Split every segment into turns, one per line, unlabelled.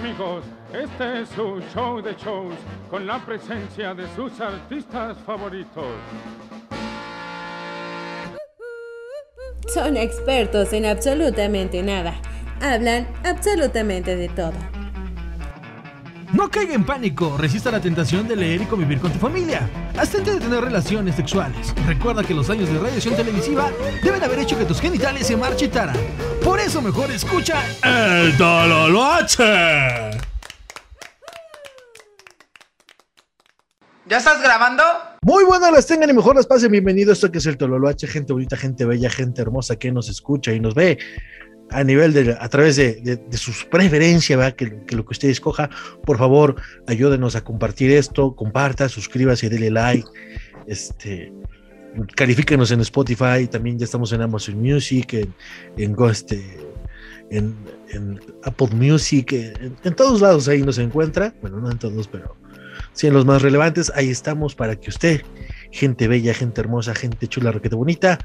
Amigos, este es su show de shows con la presencia de sus artistas favoritos.
Son expertos en absolutamente nada. Hablan absolutamente de todo.
No caiga en pánico, resista la tentación de leer y convivir con tu familia. Abstente de tener relaciones sexuales. Recuerda que los años de radiación televisiva deben haber hecho que tus genitales se marchitaran. Por eso mejor escucha El Tololoache.
¿Ya estás grabando?
Muy buenas las tengan y mejor las pasen. Bienvenido a esto que es el Tololoache, gente bonita, gente bella, gente hermosa que nos escucha y nos ve a nivel de, a través de, de, de sus preferencias, ¿verdad? Que, que, lo que usted escoja, por favor, ayúdenos a compartir esto, comparta, suscríbase, dele like, este, califíquenos en Spotify, también ya estamos en Amazon Music, en, en, este, en, en Apple Music, en, en, todos lados ahí nos encuentra, bueno, no en todos, pero sí en los más relevantes, ahí estamos para que usted, gente bella, gente hermosa, gente chula, requete bonita,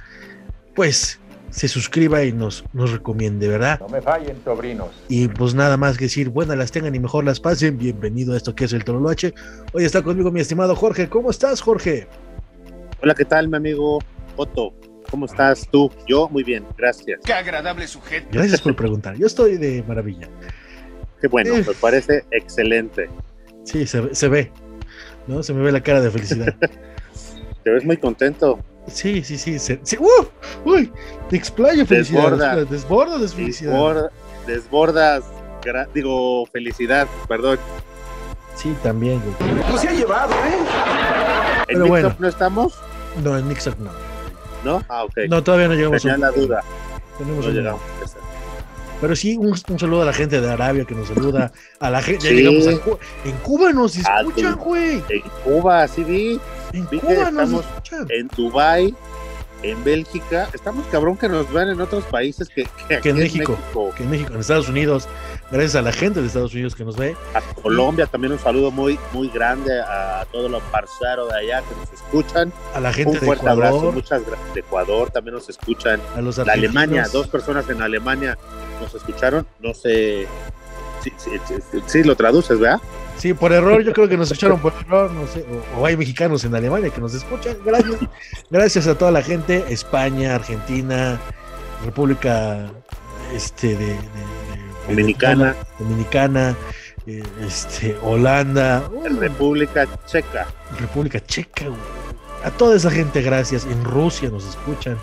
pues se suscriba y nos, nos recomiende, ¿verdad?
No me fallen, sobrinos.
Y pues nada más que decir, buenas las tengan y mejor las pasen. Bienvenido a esto que es el Tololoache. Hoy está conmigo mi estimado Jorge. ¿Cómo estás, Jorge?
Hola, ¿qué tal, mi amigo Otto? ¿Cómo estás tú? Yo muy bien, gracias.
Qué agradable sujeto.
Gracias por preguntar. Yo estoy de maravilla.
Qué bueno, eh. me parece excelente.
Sí, se, se ve, ¿no? Se me ve la cara de felicidad.
Te ves muy contento.
Sí, sí, sí. Se, sí. ¡Uh! ¡Uy! Te explayo felicidad.
Desborda.
Desborda de felicidad.
Desborda, desbordas, digo, felicidad, perdón.
Sí, también.
No se ha llevado, ¿eh?
¿En Mixup bueno. no estamos?
No, en Mixup no.
¿No? Ah, ok.
No, todavía no llegamos.
Tenía
a
la duda.
Tenemos
no llegamos.
Pero sí, un, un, saludo a la gente de Arabia que nos saluda. A la gente.
Sí.
Ya llegamos a Cuba. En Cuba nos escuchan, güey.
En Cuba, sí vi.
En
vi
Cuba nos escuchan.
en Dubai, en Bélgica. Estamos cabrón que nos vean en otros países que, que,
que en México,
México.
Que en México, en Estados Unidos. Gracias a la gente de Estados Unidos que nos ve.
A Colombia también un saludo muy, muy grande a todos los parceros de allá que nos escuchan.
A la gente
un
de
fuerte
Ecuador.
abrazo, muchas gracias. De Ecuador también nos escuchan.
A los
De Alemania, dos personas en Alemania nos escucharon. No sé. Sí, sí, sí, sí, sí, lo traduces, ¿verdad?
Sí, por error, yo creo que nos escucharon por error, no sé, o, o, hay mexicanos en Alemania que nos escuchan. Gracias, gracias a toda la gente, España, Argentina, República este, de, de, de
Dominicana,
Dominicana, eh, este, Holanda, uh,
República Checa,
República Checa, a toda esa gente, gracias. En Rusia nos escuchan,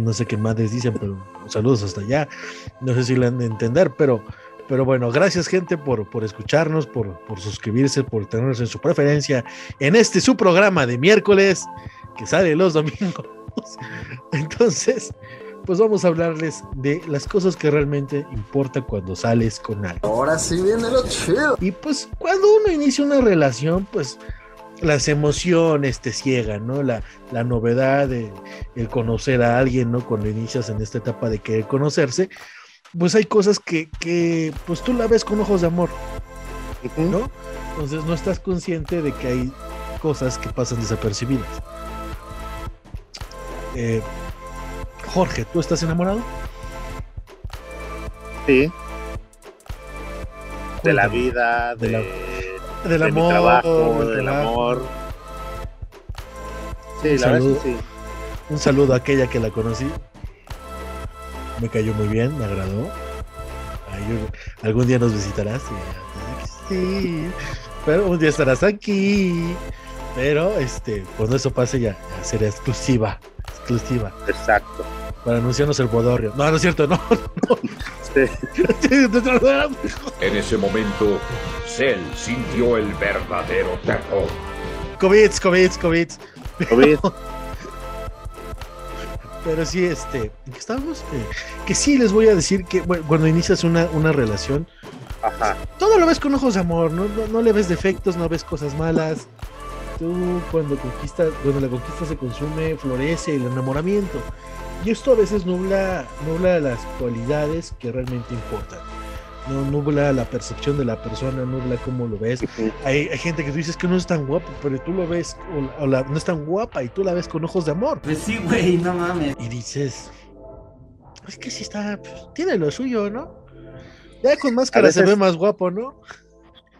no sé qué madres dicen, pero saludos hasta allá. No sé si le han de entender, pero pero bueno, gracias gente por, por escucharnos, por, por, suscribirse, por tenernos en su preferencia en este su programa de miércoles que sale los domingos. Entonces, pues vamos a hablarles de las cosas que realmente importa cuando sales con alguien.
Ahora sí viene lo chido.
Y pues cuando uno inicia una relación, pues las emociones te ciegan, ¿no? La, la novedad de el conocer a alguien, ¿no? Cuando inicias en esta etapa de querer conocerse, pues hay cosas que, que, pues tú la ves con ojos de amor, ¿no? Entonces no estás consciente de que hay cosas que pasan desapercibidas. Eh, Jorge, ¿tú estás enamorado?
Sí. De la vida, de,
de la,
del
de
amor,
mi
trabajo, del, amor. Sí,
un
la
saludo,
verdad sí.
Un saludo a aquella que la conocí me cayó muy bien, me agradó. Ay, yo, algún día nos visitarás. Sí, pero un día estarás aquí. Pero este, cuando eso pase ya, ya será exclusiva. Exclusiva.
Exacto.
Para anunciarnos el bodorrio. No, no es cierto, no. no.
Sí.
en ese momento, Cell sintió el verdadero terror.
COVID, COVID, COVID.
COVID.
Pero sí, este, ¿en qué estamos? Eh, que sí les voy a decir que bueno, cuando inicias una, una relación,
Ajá.
todo lo ves con ojos de amor, ¿no? No, no le ves defectos, no ves cosas malas. Tú cuando conquistas, cuando la conquista se consume, florece el enamoramiento. Y esto a veces nubla, nubla las cualidades que realmente importan. No nubla la percepción de la persona, nubla cómo lo ves. Hay, hay gente que tú dices que no es tan guapo, pero tú lo ves, o, o la, no es tan guapa y tú la ves con ojos de amor.
Pues sí, güey, no mames.
Y dices, es que sí está, pues, tiene lo suyo, ¿no? Ya con máscara se ve más guapo, ¿no?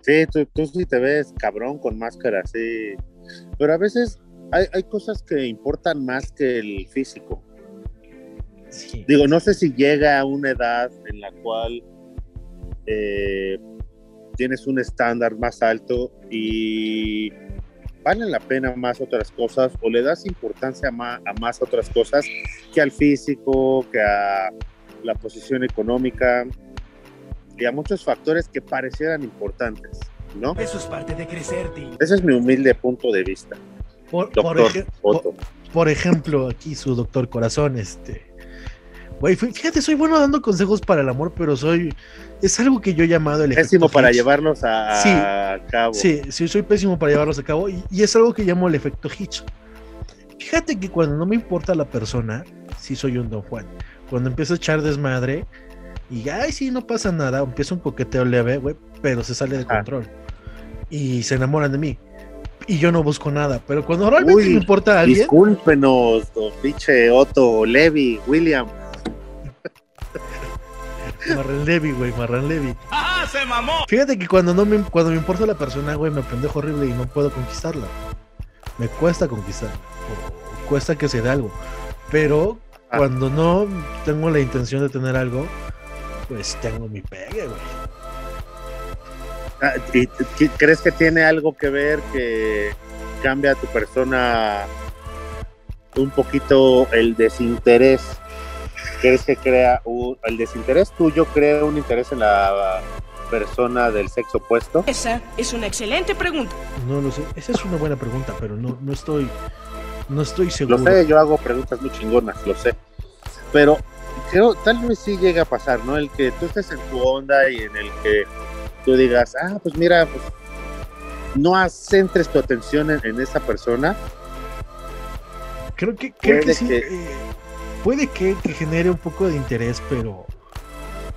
Sí, tú, tú sí te ves cabrón con máscara, sí. Pero a veces hay, hay cosas que importan más que el físico.
Sí.
Digo, no sé si llega a una edad en la cual eh, tienes un estándar más alto y valen la pena más otras cosas o le das importancia ma- a más otras cosas que al físico, que a la posición económica y a muchos factores que parecieran importantes, ¿no?
Eso es parte de crecer, Tim.
Ese es mi humilde punto de vista,
Por, por
doctor
por ejemplo, aquí su doctor corazón, este. Güey, fí- fíjate, soy bueno dando consejos para el amor, pero soy. Es algo que yo he llamado el
Pésimo
efecto
para
Hitch.
llevarlos a,
Sí.
a cabo.
Sí, sí, soy pésimo para llevarlos a cabo y, y es algo que llamo el efecto Hitch. Fíjate que cuando no me importa la persona, sí soy un Don Juan. Cuando empiezo a echar desmadre y, ay, sí, no pasa nada, empieza un coqueteo leve, güey, pero se sale de control. Y se enamoran de mí. Y yo no busco nada, pero cuando realmente
Uy,
me importa a alguien,
Discúlpenos, don pinche Otto, Levi, William.
Marran Levy, güey, Marran Levy.
¡Ah, se mamó!
Fíjate que cuando no me, cuando me importa la persona, güey, me pendejo horrible y no puedo conquistarla. Me cuesta conquistarla. o cuesta que se dé algo. Pero
Ah.
cuando no tengo la intención de tener algo, pues tengo mi pegue, güey.
Ah, ¿y t- ¿Crees que tiene algo que ver que cambia a tu persona un poquito el desinterés? ¿Crees que crea un, el desinterés tuyo crea un interés en la persona del sexo opuesto?
Esa es una excelente pregunta.
No lo sé. Esa es una buena pregunta, pero no, no estoy. No estoy seguro.
Lo sé, yo hago preguntas muy chingonas, lo sé. Pero creo, tal vez sí llega a pasar, ¿no? El que tú estés en tu onda y en el que tú digas, ah, pues mira, pues no centres tu atención en, en esa persona.
Creo que, creo que sí.
que-
eh, puede que, que genere un poco de interés, pero.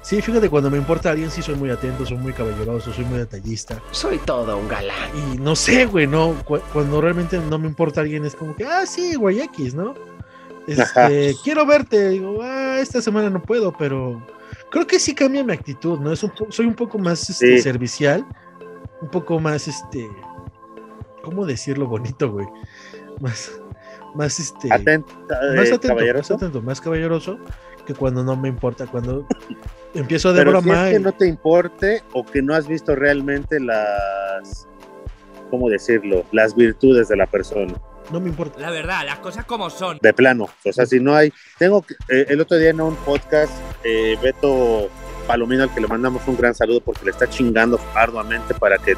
Sí, fíjate, cuando me importa alguien, sí soy muy atento, soy muy caballeroso, soy muy detallista.
Soy todo un galán.
Y no sé, güey, no. Cu- Cuando realmente no me importa alguien, es como que, ah, sí, güey, X, ¿no? Este, quiero verte. Digo, ah, esta semana no puedo, pero creo que sí cambia mi actitud, ¿no? Es un soy un poco más este,
Sí.
servicial, un poco más, este, ¿cómo decirlo bonito, güey? Más, más, este,
Atento,
más
eh,
atento,
caballeroso.
más atento, más caballeroso que cuando no me importa, cuando empiezo de
Pero si
broma.
es que
y-
no te importe o que no has visto realmente las, ¿cómo decirlo? Las virtudes de la persona.
no me importa.
La verdad, las cosas como son.
de plano. O sea, si no hay. Tengo que- eh, el otro día en un podcast, eh, Beto Palomino, al que le mandamos un gran saludo porque le está chingando arduamente para que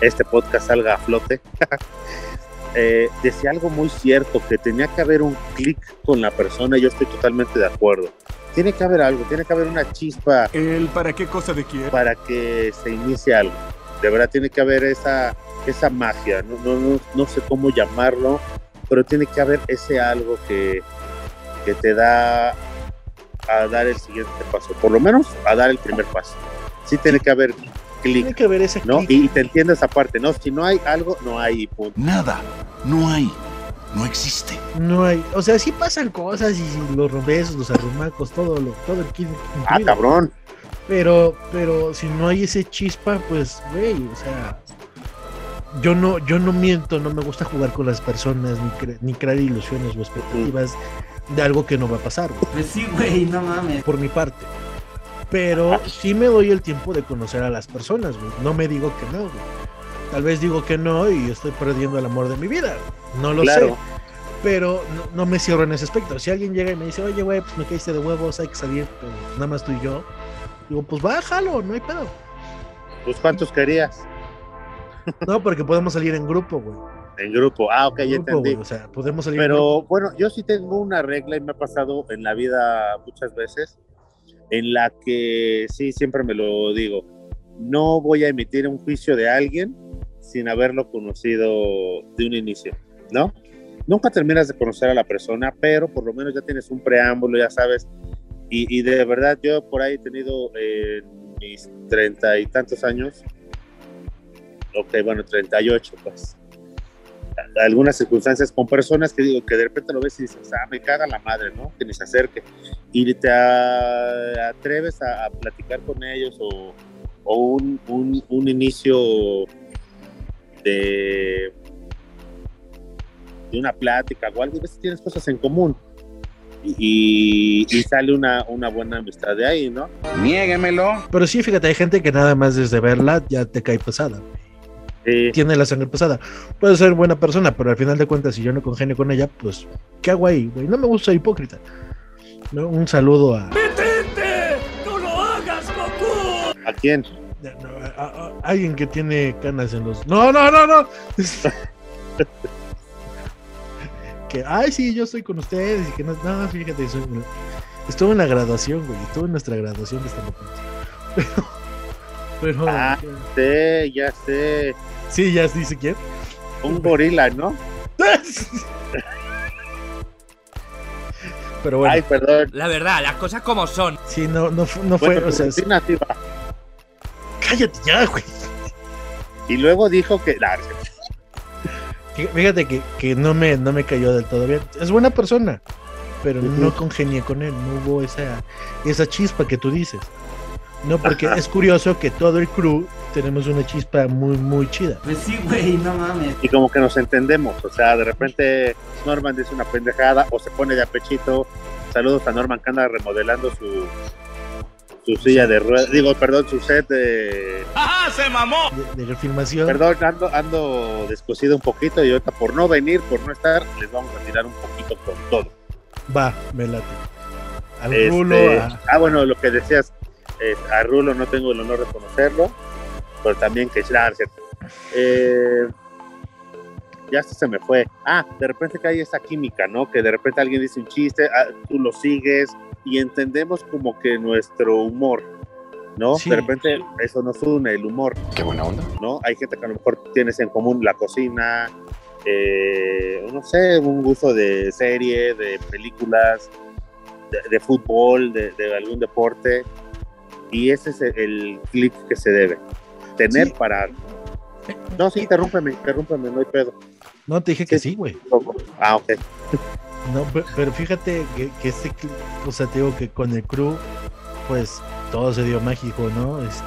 este podcast salga a flote. eh, decía algo muy cierto, que tenía que haber un clic con la persona y yo estoy totalmente de acuerdo. Tiene que haber algo, tiene que haber una chispa
¿El para qué cosa de quién?
para que se inicie algo. De verdad tiene que haber esa, esa magia, no, no, no, no sé cómo llamarlo, pero tiene que haber ese algo que, que te da a dar el siguiente paso, por lo menos a dar el primer paso. Sí tiene que haber
Tiene que haber ese
¿no?
clic.
Y te entiendo esa parte, ¿no? Si no hay algo, no hay punto.
Nada, no hay, no existe.
No hay, o sea, sí pasan cosas y los besos, los arrumacos, todo lo, todo el kit
Ah, cabrón.
Pero, pero si no hay ese chispa, pues, güey, o sea, yo no, yo no miento, no me gusta jugar con las personas ni, cre- ni crear ilusiones o expectativas de algo que no va a pasar,
Pues sí, güey, no mames.
por mi parte. Pero sí me doy el tiempo de conocer a las personas, güey. No me digo que no, güey. Tal vez digo que no y estoy perdiendo el amor de mi vida. No lo sé. Pero no, no me cierro en ese aspecto. Si alguien llega y me dice, oye, güey, pues me caíste de huevos, hay que salir, pero nada más tú y yo. Digo, pues bájalo, no hay pedo.
Pues cuántos querías
No, porque podemos salir en grupo, güey.
en grupo. Ah, ok,
En
ya
grupo,
entendí.
güey, O sea, podemos salir en grupo.
Pero bueno, yo sí tengo una regla y me ha pasado en la vida muchas veces, en la que sí, siempre me lo digo, no voy a emitir un juicio de alguien sin haberlo conocido de un inicio, ¿no? Nunca terminas de conocer a la persona, pero por lo menos ya tienes un preámbulo, ya sabes. Y, y de verdad, yo por ahí he tenido eh, mis treinta y tantos años, ok, bueno, 38, pues algunas circunstancias con personas que digo que de repente lo ves y dices, ah, me caga la madre, ¿no? Que ni se acerque. Y te a- atreves a, a platicar con ellos o, o un, un- un inicio de, de una plática o algo, a veces tienes cosas en común. Y, y- y sale una, una buena amistad de ahí, ¿no?
Niéguemelo.
Pero sí, fíjate, hay gente que nada más desde verla ya te cae pesada.
Sí.
Tiene la sangre pesada. Puede ser buena persona, pero al final de cuentas, si yo no congenio con ella, pues, ¿qué hago ahí, güey? No me gusta hipócrita. ¿No? Un saludo a,
¿A quién?
a- a- a alguien que tiene canas en los. No, no, no, no. que, ay, sí, yo estoy con ustedes. Y que no, no fíjate, soy- estuve en la graduación, güey. Estuve en nuestra graduación de esta Pero, pero
Ah. Sí, ya sé.
Sí, ya dice quién.
Un gorila, ¿no?
Pero bueno,
Ay, perdón.
La verdad, las cosas como son.
sí, no, no, no fue,
Bueno,
o sea,
sí, nativa.
cállate ya, güey.
Y luego dijo que. nah,
Fíjate que, que no, me, no me cayó del todo bien. Es buena persona, pero no congenié con él. No hubo esa, esa chispa que tú dices. No, porque es curioso que todo el crew tenemos una chispa muy, muy chida.
Pues sí, güey, no mames.
y como que nos entendemos. O sea, de repente Norman dice una pendejada o se pone de apechito. Saludos a Norman que anda remodelando su, su silla de ruedas. Digo, perdón, su set de.
¡Ajá, se mamó!
De, de filmación.
Perdón, ando, ando descosido un poquito y ahorita por no venir, por no estar, les vamos a tirar un poquito con todo.
Va, me late. Al
Este,
rulo, a-
Ah, bueno, lo que decías, eh, a Rulo no tengo el honor de conocerlo, pero también que ah, es. Eh, ya hasta se me fue. Ah, de repente que hay esa química, ¿no? Que de repente alguien dice un chiste, ah, tú lo sigues y entendemos como que nuestro humor, ¿no?
Sí.
De repente eso nos une, el humor,
Qué buena onda.
¿no? Hay gente que a lo mejor tienes en común la cocina, eh, no sé, un gusto de serie, de películas, de, de fútbol, de, de algún deporte. Y ese es el, clic que se debe tener
Sí.
para... No, sí, interrúmpeme, interrúmpeme, no hay pedo.
No, te dije que sí, güey.
Ah, ok.
No, pe- pero fíjate que, que este, o sea, te digo que con el crew, pues todo se dio mágico, ¿no? Este,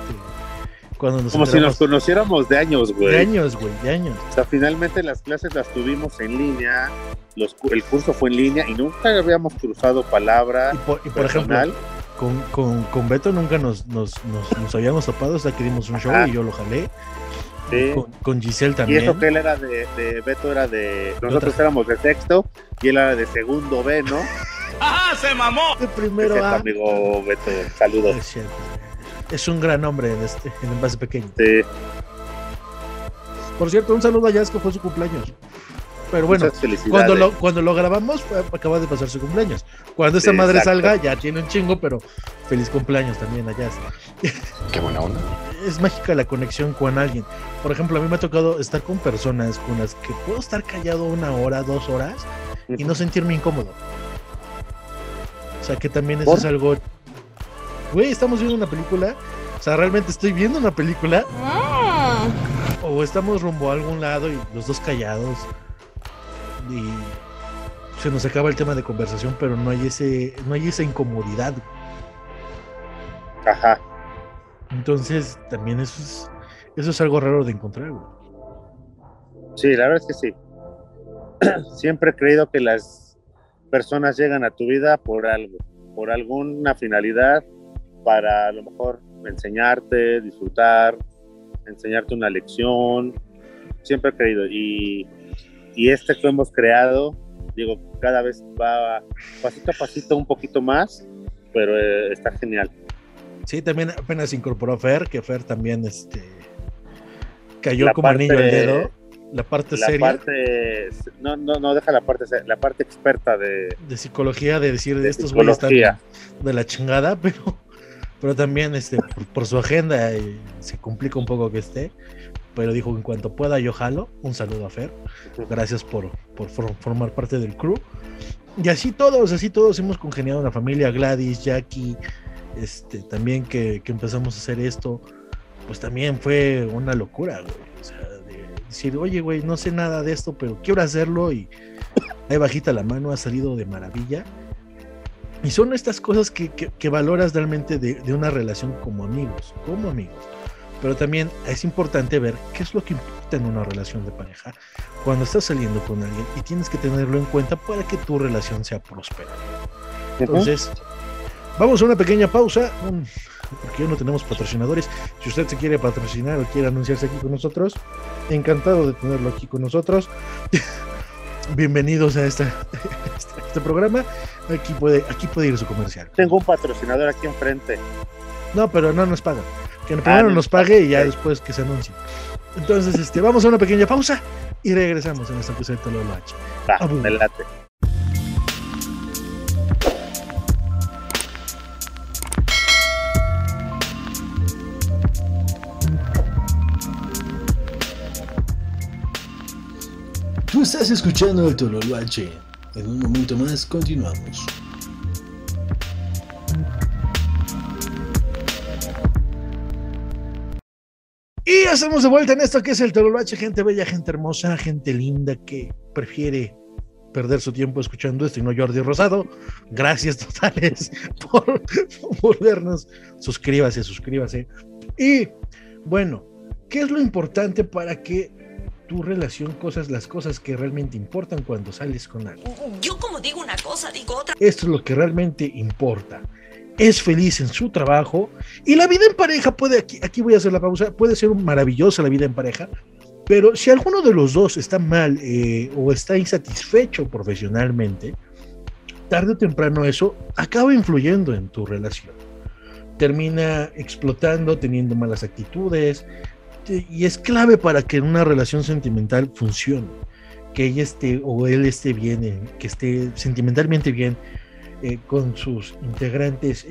cuando nos
Como si nos conociéramos de años, güey.
de años, güey, de años.
O sea, finalmente las clases las tuvimos en línea, los, el curso fue en línea y nunca habíamos cruzado palabra
Y por, y por ejemplo,
personal.
Con, con, con Beto nunca nos, nos, nos, nos habíamos topado hasta que dimos un show
Ajá.
y yo lo jalé.
Sí.
Con, con Giselle
Y
también.
eso que él era de, de Beto era de. Nosotros
otra.
éramos de sexto y él era de segundo B, ¿no?
¡Ajá, se mamó!
De primero A.
amigo Beto, saludos.
Es cierto. Es un gran hombre en, este, en envase pequeño.
Sí,
Por cierto, un saludo a Jazz que fue su cumpleaños. Pero bueno, cuando lo, cuando lo grabamos, fue- acaba de pasar su cumpleaños. Cuando esta
Sí,
madre salga, ya tiene un chingo, pero feliz cumpleaños también a Jazz.
Qué buena onda.
Es mágica la conexión con alguien. Por ejemplo, a mí me ha tocado estar con personas con las que puedo estar callado una hora, dos horas y no sentirme incómodo. O sea, que también eso
¿Por?
es algo. Güey, estamos viendo una película. O sea, realmente estoy viendo una película. O estamos rumbo a algún lado y los dos callados. Y se nos acaba el tema de conversación, pero no hay ese, no hay esa incomodidad.
Ajá.
Entonces, también eso es, eso es algo raro de encontrar, güey.
Sí, la verdad es que sí. Siempre he creído que las personas llegan a tu vida por algo, por alguna finalidad, para a lo mejor enseñarte, disfrutar, enseñarte una lección. Siempre he creído. Y, y este que hemos creado, digo, cada vez va pasito a pasito un poquito más, pero eh, está genial.
Sí, también apenas incorporó Fer, que Fer también este, cayó
La
como anillo al
parte-
dedo. La parte
La
seria
parte, no, no, no deja la parte, la parte experta de,
de psicología, de decir,
de
estos güeyes están de la chingada, pero, pero también este, por, por su agenda eh, se complica un poco que esté. Pero dijo, en cuanto pueda yo jalo. Un saludo a Fer. Gracias por, por for- formar parte del crew. Y así todos, así todos hemos congeniado una familia. Gladys, Jackie, este, también que, que empezamos a hacer esto, pues también fue una locura, güey. O sea, de, decir, oye, güey, no sé nada de esto, pero quiero hacerlo y ahí bajita la mano, ha salido de maravilla. Y son estas cosas que, que, que valoras realmente de, de, una relación como amigos, como amigos. Pero también es importante ver qué es lo que importa en una relación de pareja cuando estás saliendo con alguien y tienes que tenerlo en cuenta para que tu relación sea próspera. Entonces, vamos a una pequeña pausa, porque ya no tenemos patrocinadores. Si usted se quiere patrocinar o quiere anunciarse aquí con nosotros, encantado de tenerlo aquí con nosotros. Bienvenidos a esta, este, este, programa. Aquí puede, aquí puede ir su comercial.
Tengo un patrocinador aquí enfrente.
No, pero no nos pagan. Que primero ah, nos pague y ya después que se anuncie. Entonces, este, vamos a una pequeña pausa y regresamos en esta episodio de Tololo H.
Va, me late.
Tú estás escuchando el Tololo H. En un momento más continuamos.
Y estamos de vuelta en esto que es el Tololo H, gente bella, gente hermosa, gente linda que prefiere perder su tiempo escuchando esto y no Jordi Rosado. Gracias totales por volvernos. Suscríbase, suscríbase. Y bueno, ¿qué es lo importante para que tu relación, cosas, las cosas que realmente importan cuando sales con alguien?
Yo como digo una cosa, digo otra.
Esto es lo que realmente importa. Es feliz en su trabajo y la vida en pareja puede, aquí, aquí voy a hacer la pausa, puede ser maravillosa la vida en pareja, pero si alguno de los dos está mal eh, o está insatisfecho profesionalmente, tarde o temprano eso acaba influyendo en tu relación. Termina explotando, teniendo malas actitudes, y es clave para que una relación sentimental funcione. Que ella esté o él esté bien, eh, que esté sentimentalmente bien eh, con sus integrantes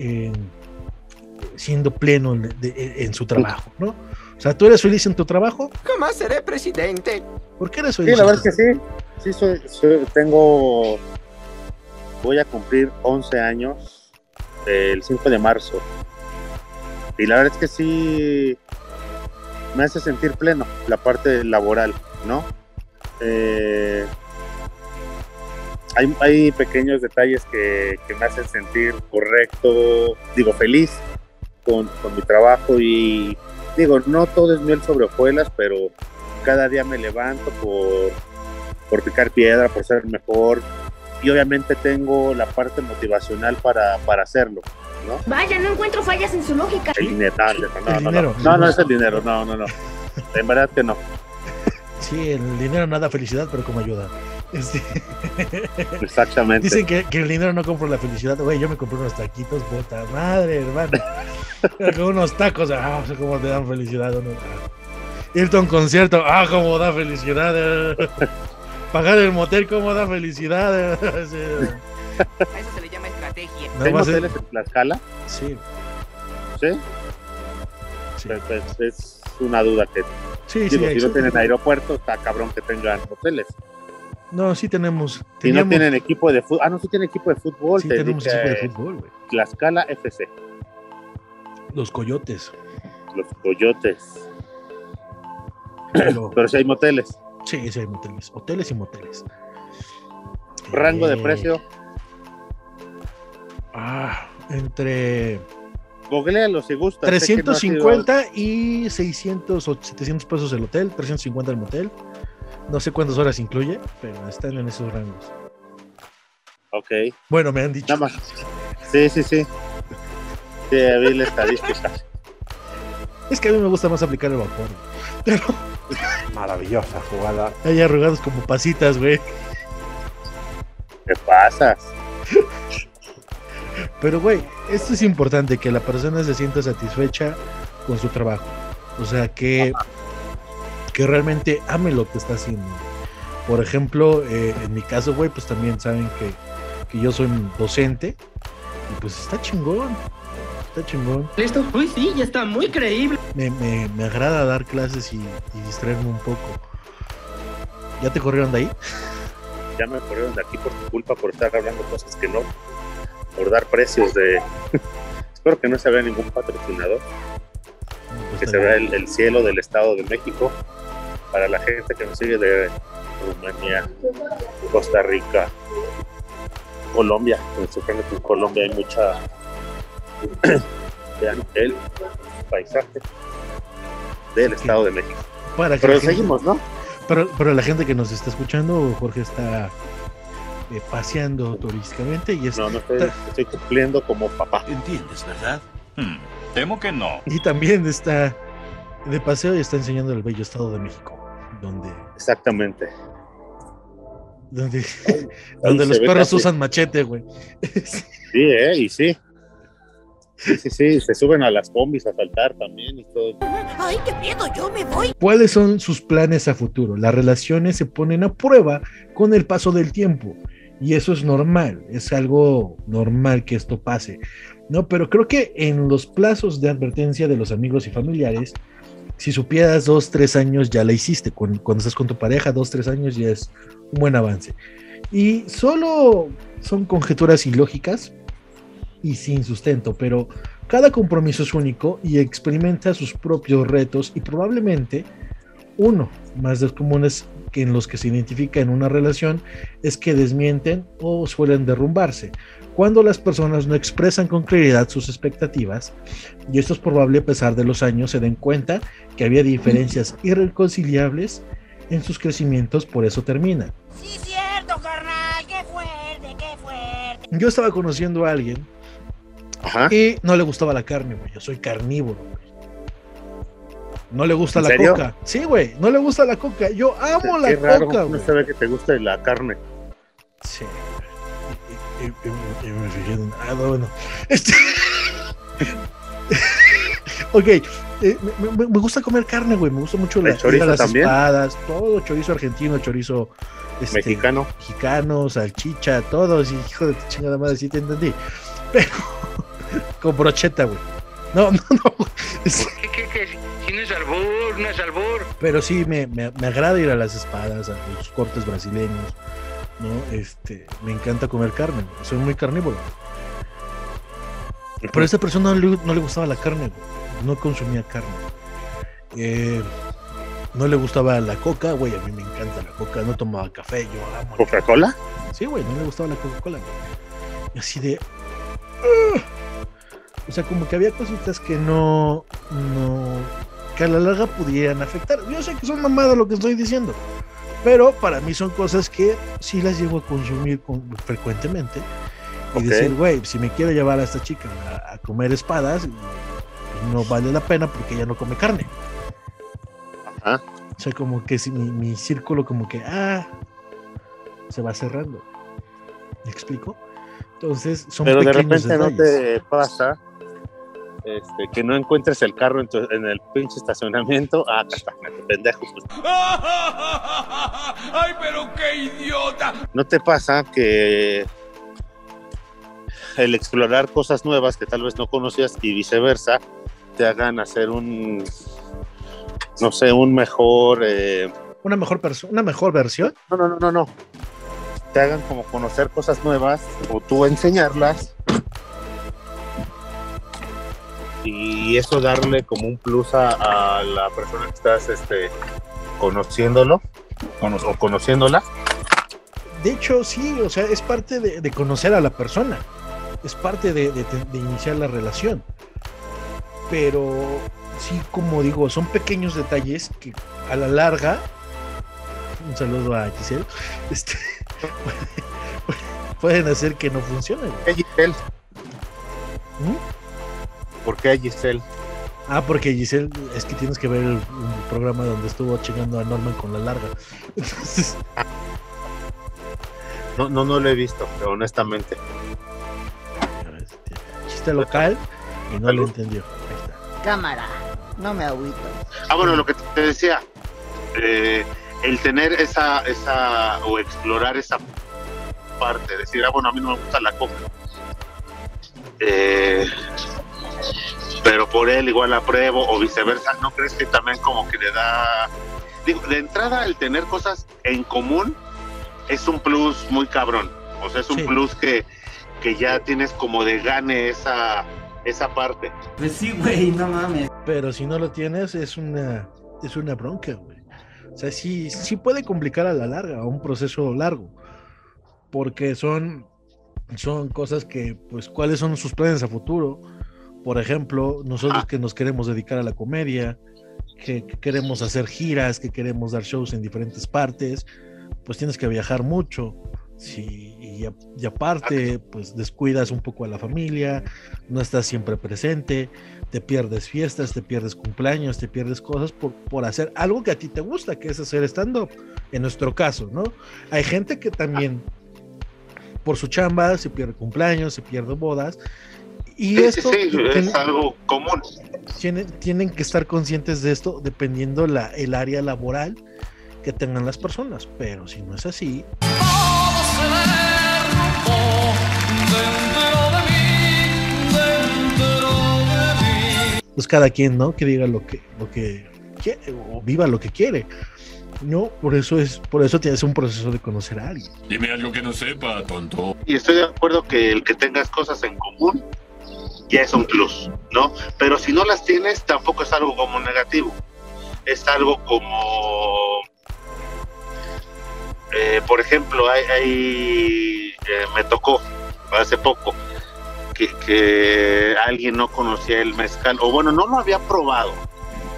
siendo pleno en, de, en, su trabajo, ¿no? O sea, ¿tú eres feliz en tu trabajo?
Jamás seré presidente.
¿Por qué eres feliz?
Sí, la verdad es que sí. Sí, soy, soy, tengo. Voy a cumplir 11 años el 5 de marzo. Y la verdad es que sí me hace sentir pleno la parte laboral, ¿no? Eh, hay, hay, pequeños detalles que, que, me hacen sentir correcto, digo, feliz con, con mi trabajo y digo, no todo es miel sobre hojuelas, pero cada día me levanto por, por picar piedra, por ser mejor. Y obviamente tengo la parte motivacional para, para hacerlo. ¿no?
Vaya, no encuentro fallas en su lógica.
El dinero, no, no, el no, dinero. no, no, no es el dinero, no, no, no. En verdad que no.
Sí, el dinero no da felicidad, pero como ayuda. Este...
Exactamente.
Dicen que, que, el dinero no compra la felicidad. Güey, yo me compré unos taquitos, puta madre, hermano. Con unos tacos, ah, no sé cómo te dan felicidad. ¿no? Irte a un concierto, ah, cómo da felicidad. Pagar el motel, cómo da felicidad.
A eso se le llama estrategia.
¿Hay moteles en Tlaxcala?
Sí.
¿Sí? sí. Pues, es una duda que.
Sí,
digo,
sí,
si no tienen aeropuerto, está cabrón que tengan hoteles.
No, sí tenemos.
Si no tienen equipo de fútbol. Ah, no, sí tienen equipo de fútbol.
Sí, tenemos equipo de fútbol, güey.
Tlaxcala FC.
Los coyotes.
Los coyotes. Pero, Pero si hay moteles.
Sí, sí hay moteles. Hoteles y moteles.
Rango eh... de precio.
Ah, entre.
Googlealo si gusta.
350 no y 600 o 700 pesos el hotel, 350 el motel. No sé cuántas horas incluye, pero están en esos rangos.
Ok.
Bueno, me han dicho.
Nada más. Sí, sí, sí. Sí, vi la estadística.
Es que a mí me gusta más aplicar el vapor. Pero.
Maravillosa jugada.
Hay arrugados como pasitas, güey.
¿Qué pasas?
Pero, güey, esto es importante, que la persona se sienta satisfecha con su trabajo. O sea, que, que realmente ame lo que está haciendo. Por ejemplo, eh, en mi caso, güey, pues también saben que, que yo soy docente. Y pues está chingón. Está chingón.
Esto, uy, sí, ya está muy creíble.
Me, me, me agrada dar clases y, y, distraerme un poco. ¿Ya te corrieron de ahí?
Ya me corrieron de aquí por tu culpa, por estar hablando cosas que no por dar precios de. Espero que no se vea ningún patrocinador. Pues que se vea el, el, cielo del Estado de México. Para la gente que nos sigue de Rumanía, Costa Rica, Colombia. Me sorprende que en Colombia hay mucha. Vean el paisaje del Estado de México.
Para que
Pero
gente-
seguimos, ¿no?
Pero, pero la gente que nos está escuchando, Jorge está eh, paseando turísticamente y, es-
No, no estoy, estoy cumpliendo como papá.
¿Entiendes, verdad?
Hmm, temo que no.
y también está de paseo y está enseñando el bello estado de México, donde,
Exactamente.
donde, donde los perros
casi-
usan machete, güey.
Sí, ¿eh? Y sí. Sí, sí, sí. Se suben a las combis a saltar también y todo.
Ay, qué miedo, yo me voy.
¿Cuáles son sus planes a futuro? Las relaciones se ponen a prueba con el paso del tiempo y eso es normal, es algo normal que esto pase, ¿no? Pero creo que en los plazos de advertencia de los amigos y familiares, si supieras dos, tres años ya la hiciste, cuando, cuando estás con tu pareja, dos, tres años ya es un buen avance. Y solo son conjeturas ilógicas y sin sustento, pero cada compromiso es único y experimenta sus propios retos y probablemente uno más los comunes que en los que se identifica en una relación es que desmienten o suelen derrumbarse cuando las personas no expresan con claridad sus expectativas y esto es probable a pesar de los años se den cuenta que había diferencias irreconciliables en sus crecimientos por eso terminan.
Sí, cierto, carnal. Qué fuerte, qué fuerte.
Yo estaba conociendo a alguien
Ajá.
y no le gustaba la carne, güey. Yo soy carnívoro, güey. No le gusta
¿En
la
serio?
coca. Sí, güey, no le gusta la coca. Yo amo la
raro,
coca,
no
güey.
se ve que te guste la carne.
Sí. Ah, no, bueno. Este... ok. eh, me, me- me gusta comer carne, güey. Me gusta mucho la,
¿El chorizo
las
también?
espadas, todo chorizo argentino, chorizo este,
Mexicano.
mexicano, salchicha, todo. Sí, hijo de tu chingada madre, sí te entendí. Pero con brocheta, güey. No, no, no. Es-
¿Qué, qué, qué? Si no es albur, no es albur.
pero sí me, me- me agrada ir a las espadas, a los cortes brasileños, ¿no? Este, me encanta comer carne, soy muy carnívoro. Pero a esta persona no le, no le gustaba la carne, no consumía carne. Eh, no le gustaba la coca, güey, a mí me encanta la coca, no tomaba café, yo amo. la
¿Coca-Cola?
Sí, güey, no le gustaba la Coca-Cola. Y así de. "Ugh". O sea, como que había cositas que no. No. Que a la larga pudieran afectar. Yo sé que son mamadas lo que estoy diciendo. Pero para mí son cosas que sí las llevo a consumir con- frecuentemente. Y decir, güey, si me quiero llevar a esta chica a, a comer espadas, pues no vale la pena porque ella no come carne.
Ajá.
O sea, como que si mi, mi círculo como que, ah, se va cerrando. ¿Me explico? Entonces, son
Pero de repente no te pasa este, que no encuentres el carro en, tu- en el pinche estacionamiento. Ah, acá está, pendejo. pues.
¡Ay, pero qué idiota!
¿No te pasa que el explorar cosas nuevas que tal vez no conocías y viceversa te hagan hacer un, no sé, un mejor... eh,
Una mejor persona, una mejor versión.
no, no, no, no, no. Te hagan como conocer cosas nuevas o tú enseñarlas y eso darle como un plus a, a la persona que estás este, conociéndolo o conociéndola.
De hecho, sí, o sea, es parte de, de conocer a la persona. Es parte de, de- de iniciar la relación. Pero sí, como digo, son pequeños detalles que a la larga. Un saludo a Giselle. Este, pueden hacer que no funcione. güey.
¿Por qué Giselle?
¿Mm?
¿Por qué Giselle?
Ah, porque Giselle, es que tienes que ver el, programa donde estuvo chingando a Norman con la larga. Entonces,
No, no, no lo he visto, pero honestamente.
chiste local y no lo entendió. Ahí está.
Cámara, no me agüito.
Ah, bueno, lo que te decía, eh, el tener esa, esa, o explorar esa parte, decir, ah, bueno, a mí no me gusta la coca. Eh, pero por él igual la pruebo o viceversa, ¿no crees que también como que le da... Digo, de entrada el tener cosas en común es un plus muy cabrón. O sea, es un
Sí.
plus que, que ya tienes como de gane esa, esa parte.
Pues sí, güey, no mames.
Pero si no lo tienes, es una, es una bronca, güey. O sea, sí, sí puede complicar a la larga, un proceso largo, porque son, son cosas que, pues, ¿cuáles son sus planes a futuro? Por ejemplo, nosotros que nos queremos dedicar a la comedia, que, que queremos hacer giras, que queremos dar shows en diferentes partes, pues tienes que viajar mucho. Sí, y, a- y aparte, pues descuidas un poco a la familia, no estás siempre presente, te pierdes fiestas, te pierdes cumpleaños, te pierdes cosas por, por hacer algo que a ti te gusta, que es hacer stand-up, en nuestro caso, ¿no? Hay gente que también, por su chamba, se pierde cumpleaños, se pierde bodas, y esto
sí, es algo común.
tienen, tienen que estar conscientes de esto dependiendo la, el área laboral que tengan las personas, pero si no es así, pues cada quien, ¿no? Que diga lo que, lo que quiere o viva lo que quiere. No, por eso es, por eso tienes un proceso de conocer a alguien.
Dime algo que no sepa, tonto.
Y estoy de acuerdo que el que tengas cosas en común ya es un plus, ¿no? Pero si no las tienes, tampoco es algo como negativo. Es algo como, eh, por ejemplo, hay, hay, eh, me tocó hace poco que, alguien no conocía el mezcal, o bueno, no lo había probado,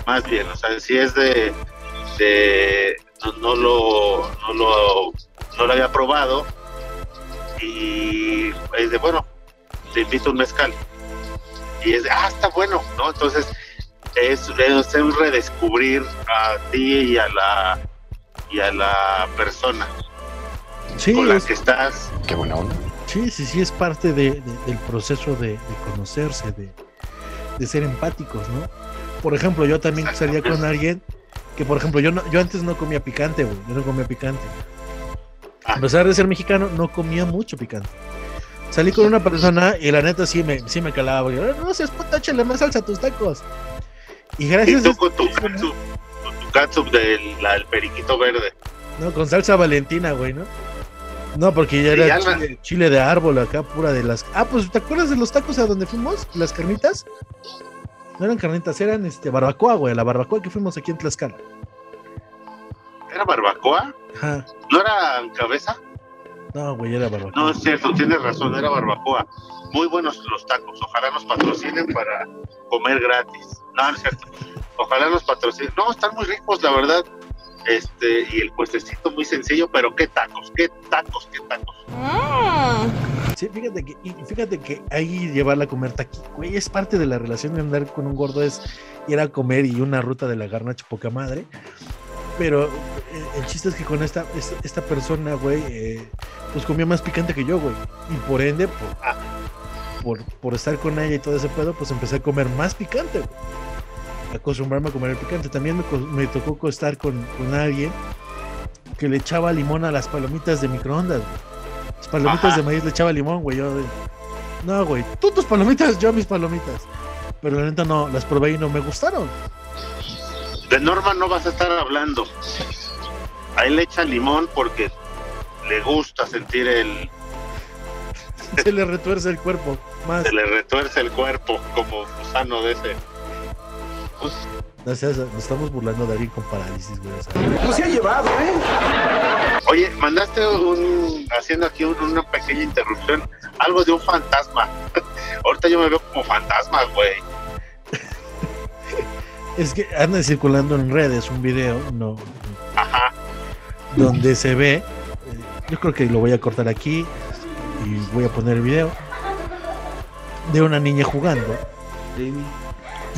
más bien, o sea, si es de, no lo, no lo, no lo había probado y es de bueno, te invito a un mezcal y es ah está bueno, ¿no? Entonces es, es un redescubrir a ti y a la y a la persona
Sí,
con la
es-
que estás.
Qué buena onda.
Sí, sí, sí, es parte de- de- del proceso de, de conocerse, de, de ser empáticos, ¿no? Por ejemplo, yo también salía con alguien que, por ejemplo, yo, no- yo antes no comía picante, güey, yo no comía picante. A pesar de ser mexicano, no comía mucho picante. Salí con una persona y la neta sí me, sí me calaba, güey. "Ah, No seas puta, échale más salsa a tus tacos. Y gracias
Y tú con tu catsup, con tu catsup del la- periquito verde.
No, con salsa valentina, güey, ¿no? No, porque ya
Sí,
era chile, chile de árbol acá, pura de las... Ah, pues, ¿te acuerdas de los tacos a donde fuimos? Las carnitas. No eran carnitas, eran este barbacoa, güey, la barbacoa que fuimos aquí en Tlaxcala.
¿Era barbacoa?
Ajá.
¿No era cabeza?
No, güey, era barbacoa.
No, es cierto, tienes razón, era barbacoa. Muy buenos los tacos. Ojalá nos patrocinen para comer gratis. No, no es cierto. Ojalá nos patrocinen. No, están muy ricos, la verdad. Este, y el puestecito muy sencillo, pero qué tacos, qué tacos, qué tacos.
Sí, fíjate que, y fíjate que ahí llevarla a comer taqui, güey, es parte de la relación de andar con un gordo, es ir a comer y una ruta de la garnacha poca madre. Pero eh, el chiste es que con esta, esta, esta persona, güey, eh, pues comía más picante que yo, güey. Y por ende, por, por, por estar con ella y todo ese pedo, pues empecé a comer más picante, güey. Acostumbrarme a comer el picante. También me, tocó estar con, con alguien que le echaba limón a las palomitas de microondas, güey. Las palomitas
Ajá.
de maíz le echaba limón, güey. Yo, no, güey, tú tus palomitas, yo mis palomitas. Pero la neta no, las probé y no me gustaron.
De Norma no vas a estar hablando. Ahí le echa limón porque le gusta sentir el.
Se le retuerce el cuerpo. Más.
Se le retuerce el cuerpo como gusano de ese.
No seas- nos estamos burlando de alguien con parálisis, güey. o sea.
No se ha llevado, ¿eh? Oye, mandaste un. Haciendo aquí un- una pequeña interrupción. Algo de un fantasma. Ahorita yo me veo como fantasma, güey.
Es que anda circulando en redes un video, no,
Ajá.
donde se ve, eh, yo creo que lo voy a cortar aquí y voy a poner el video de una niña jugando.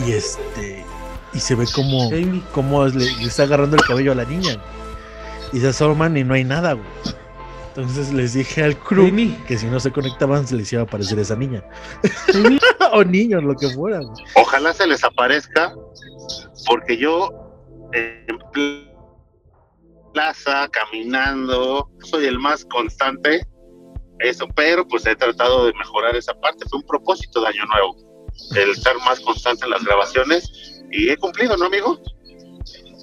Y este y se ve como como le, le está agarrando el cabello a la niña. Y se asoman y no hay nada, güey. Entonces les dije al crew que si no se conectaban se les iba a aparecer esa niña. o niños, lo que fuera. güey.
Ojalá se les aparezca, porque yo en plaza, caminando, soy el más constante, eso, pero pues he tratado de mejorar esa parte, fue un propósito de Año Nuevo, el estar más constante en las grabaciones, y he cumplido, ¿no, amigo?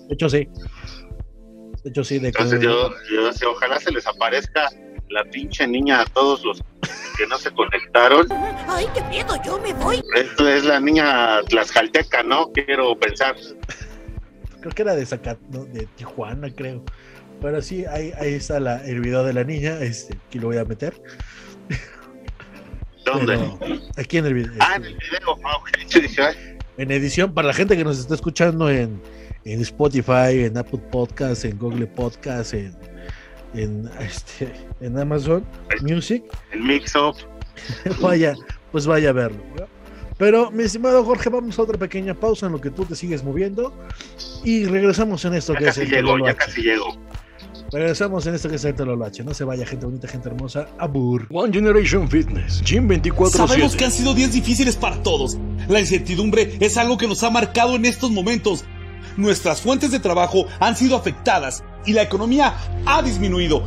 De hecho, sí. De hecho, sí. De que-
Entonces yo, yo decía, ojalá se les aparezca la pinche niña a todos los que no se conectaron.
Ay, qué miedo, yo me voy.
Esto es la niña tlaxcalteca, ¿no? Quiero pensar.
creo que era de Zacat, no, de Tijuana, creo. Pero sí, ahí, ahí está la, el video de la niña, este, aquí lo voy a meter.
¿Dónde?
Pero aquí en el video.
Ah, en el video. Ah. Yo
En edición, para la gente que nos está escuchando en, en Spotify, en Apple Podcasts, en Google Podcasts, en, en, este, en Amazon Music,
el mix-up.
vaya, pues vaya a verlo. ¿no? Pero, mi estimado Jorge, vamos a otra pequeña pausa en lo que tú te sigues moviendo y regresamos en esto
Ya
que es el
llego, ya casi llego.
Regresamos en esto que es el Tololo H. No se vaya, gente bonita, gente hermosa. Abur.
One Generation Fitness, Gym 24
Sabemos que han sido días difíciles para todos. La incertidumbre es algo que nos ha marcado en estos momentos. Nuestras fuentes de trabajo han sido afectadas y la economía ha disminuido.